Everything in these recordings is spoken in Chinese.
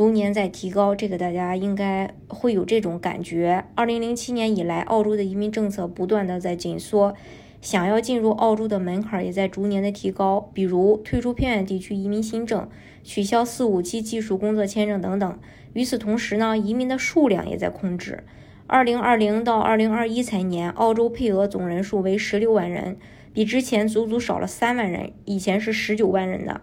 逐年在提高，这个大家应该会有这种感觉。二零零七年以来，澳洲的移民政策不断的在紧缩，想要进入澳洲的门槛也在逐年的提高，比如退出偏远地区移民新政，取消四五七技术工作签证等等。与此同时呢，移民的数量也在控制。二零二零到二零二一财年，澳洲配额总人数为十六万人，比之前足足少了三万人，以前是十九万人的，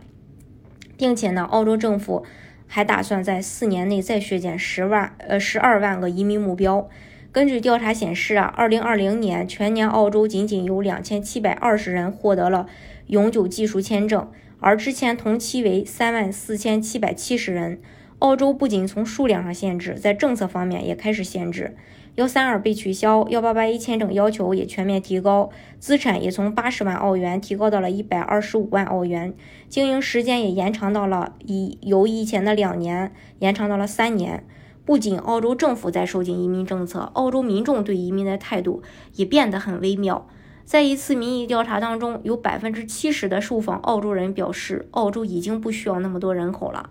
并且呢，澳洲政府。还打算在四年内再削减十万呃十二万个移民目标。根据调查显示啊，二零二零年全年澳洲仅仅有两千七百二十人获得了永久技术签证，而之前同期为三万四千七百七十人。澳洲不仅从数量上限制，在政策方面也开始限制。幺三二被取消，幺八八一签证要求也全面提高，资产也从八十万澳元提高到了一百二十五万澳元，经营时间也延长到了以由以前的两年延长到了三年。不仅澳洲政府在收紧移民政策，澳洲民众对移民的态度也变得很微妙。在一次民意调查当中，有百分之七十的受访澳洲人表示，澳洲已经不需要那么多人口了。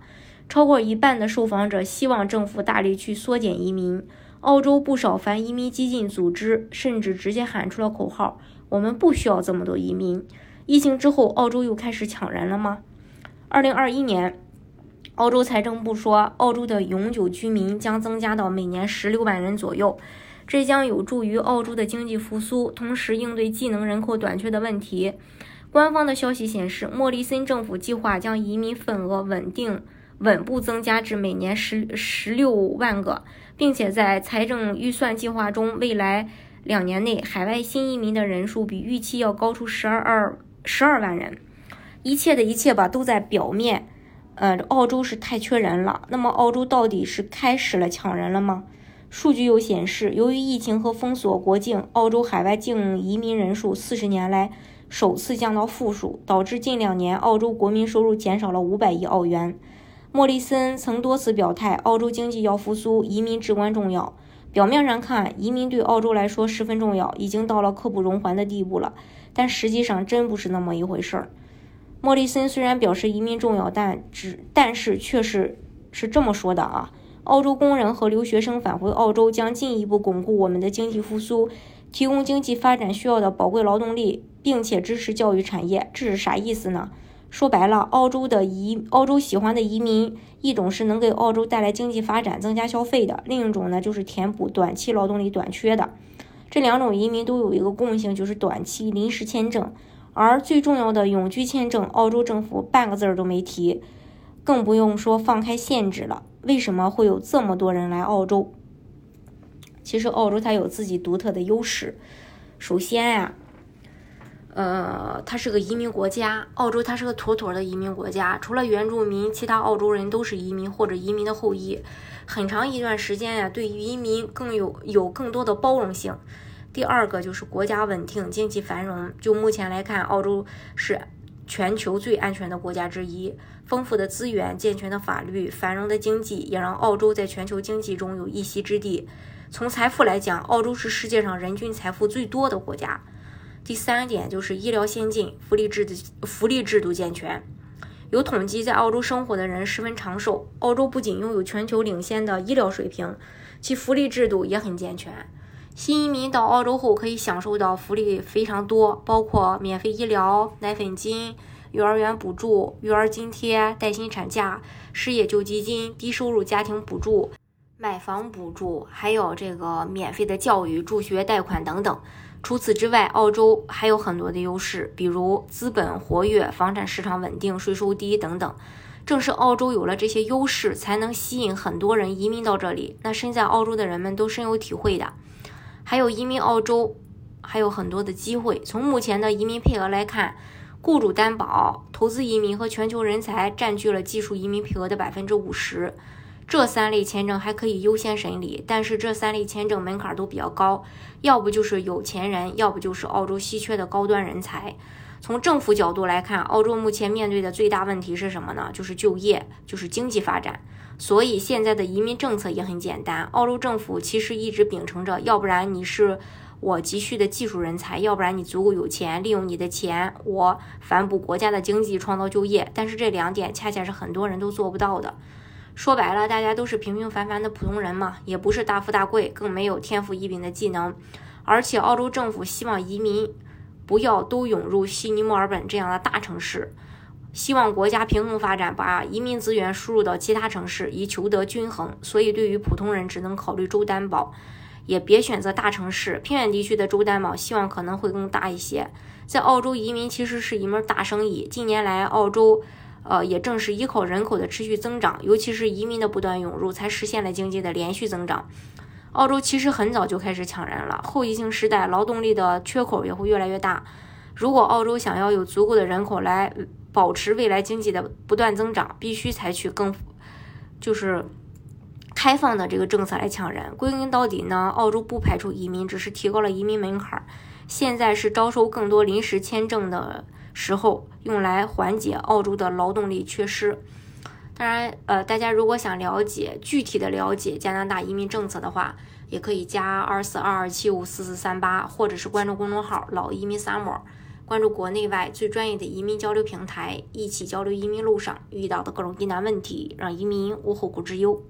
超过一半的受访者希望政府大力去缩减移民。澳洲不少反移民激进组织甚至直接喊出了口号：“我们不需要这么多移民。”疫情之后，澳洲又开始抢人了吗？二零二一年，澳洲财政部说，澳洲的永久居民将增加到每年十六万人左右，这将有助于澳洲的经济复苏，同时应对技能人口短缺的问题。官方的消息显示，莫里森政府计划将移民份额稳定。稳步增加至每年十十六万个，并且在财政预算计划中，未来两年内海外新移民的人数比预期要高出十二二十二万人。一切的一切吧，都在表面。呃，澳洲是太缺人了。那么，澳洲到底是开始了抢人了吗？数据又显示，由于疫情和封锁国境，澳洲海外净移民人数四十年来首次降到负数，导致近两年澳洲国民收入减少了五百亿澳元。莫里森曾多次表态，澳洲经济要复苏，移民至关重要。表面上看，移民对澳洲来说十分重要，已经到了刻不容缓的地步了。但实际上真不是那么一回事儿。莫里森虽然表示移民重要，但只但是却是是这么说的啊：澳洲工人和留学生返回澳洲，将进一步巩固我们的经济复苏，提供经济发展需要的宝贵劳动力，并且支持教育产业。这是啥意思呢？说白了，澳洲的移澳洲喜欢的移民，一种是能给澳洲带来经济发展、增加消费的；另一种呢，就是填补短期劳动力短缺的。这两种移民都有一个共性，就是短期临时签证。而最重要的永居签证，澳洲政府半个字儿都没提，更不用说放开限制了。为什么会有这么多人来澳洲？其实澳洲它有自己独特的优势。首先呀。呃，它是个移民国家，澳洲它是个妥妥的移民国家。除了原住民，其他澳洲人都是移民或者移民的后裔。很长一段时间呀，对移民更有有更多的包容性。第二个就是国家稳定，经济繁荣。就目前来看，澳洲是全球最安全的国家之一。丰富的资源、健全的法律、繁荣的经济，也让澳洲在全球经济中有一席之地。从财富来讲，澳洲是世界上人均财富最多的国家。第三点就是医疗先进，福利制度福利制度健全。有统计，在澳洲生活的人十分长寿。澳洲不仅拥有全球领先的医疗水平，其福利制度也很健全。新移民到澳洲后可以享受到福利非常多，包括免费医疗、奶粉金、幼儿园补助、育儿津贴、带薪产假、失业救济金、低收入家庭补助、买房补助，还有这个免费的教育助学贷款等等。除此之外，澳洲还有很多的优势，比如资本活跃、房产市场稳定、税收低等等。正是澳洲有了这些优势，才能吸引很多人移民到这里。那身在澳洲的人们都深有体会的。还有移民澳洲还有很多的机会。从目前的移民配额来看，雇主担保、投资移民和全球人才占据了技术移民配额的百分之五十。这三类签证还可以优先审理，但是这三类签证门槛都比较高，要不就是有钱人，要不就是澳洲稀缺的高端人才。从政府角度来看，澳洲目前面对的最大问题是什么呢？就是就业，就是经济发展。所以现在的移民政策也很简单，澳洲政府其实一直秉承着，要不然你是我急需的技术人才，要不然你足够有钱，利用你的钱，我反哺国家的经济，创造就业。但是这两点恰恰是很多人都做不到的。说白了，大家都是平平凡凡的普通人嘛，也不是大富大贵，更没有天赋异禀的技能。而且澳洲政府希望移民不要都涌入悉尼、墨尔本这样的大城市。希望国家平衡发展，把移民资源输入到其他城市，以求得均衡。所以，对于普通人，只能考虑州担保，也别选择大城市。偏远地区的州担保希望可能会更大一些。在澳洲移民其实是一门大生意。近年来，澳洲，呃，也正是依靠人口的持续增长，尤其是移民的不断涌入，才实现了经济的连续增长。澳洲其实很早就开始抢人了，后疫情时代劳动力的缺口也会越来越大。如果澳洲想要有足够的人口来保持未来经济的不断增长，必须采取更就是开放的这个政策来抢人。归根到底呢，澳洲不排除移民，只是提高了移民门槛。现在是招收更多临时签证的时候，用来缓解澳洲的劳动力缺失。当然，呃，大家如果想了解具体的了解加拿大移民政策的话，也可以加二四二二七五四四三八，或者是关注公众号“老移民 summer”。关注国内外最专业的移民交流平台，一起交流移民路上遇到的各种疑难问题，让移民无后顾之忧。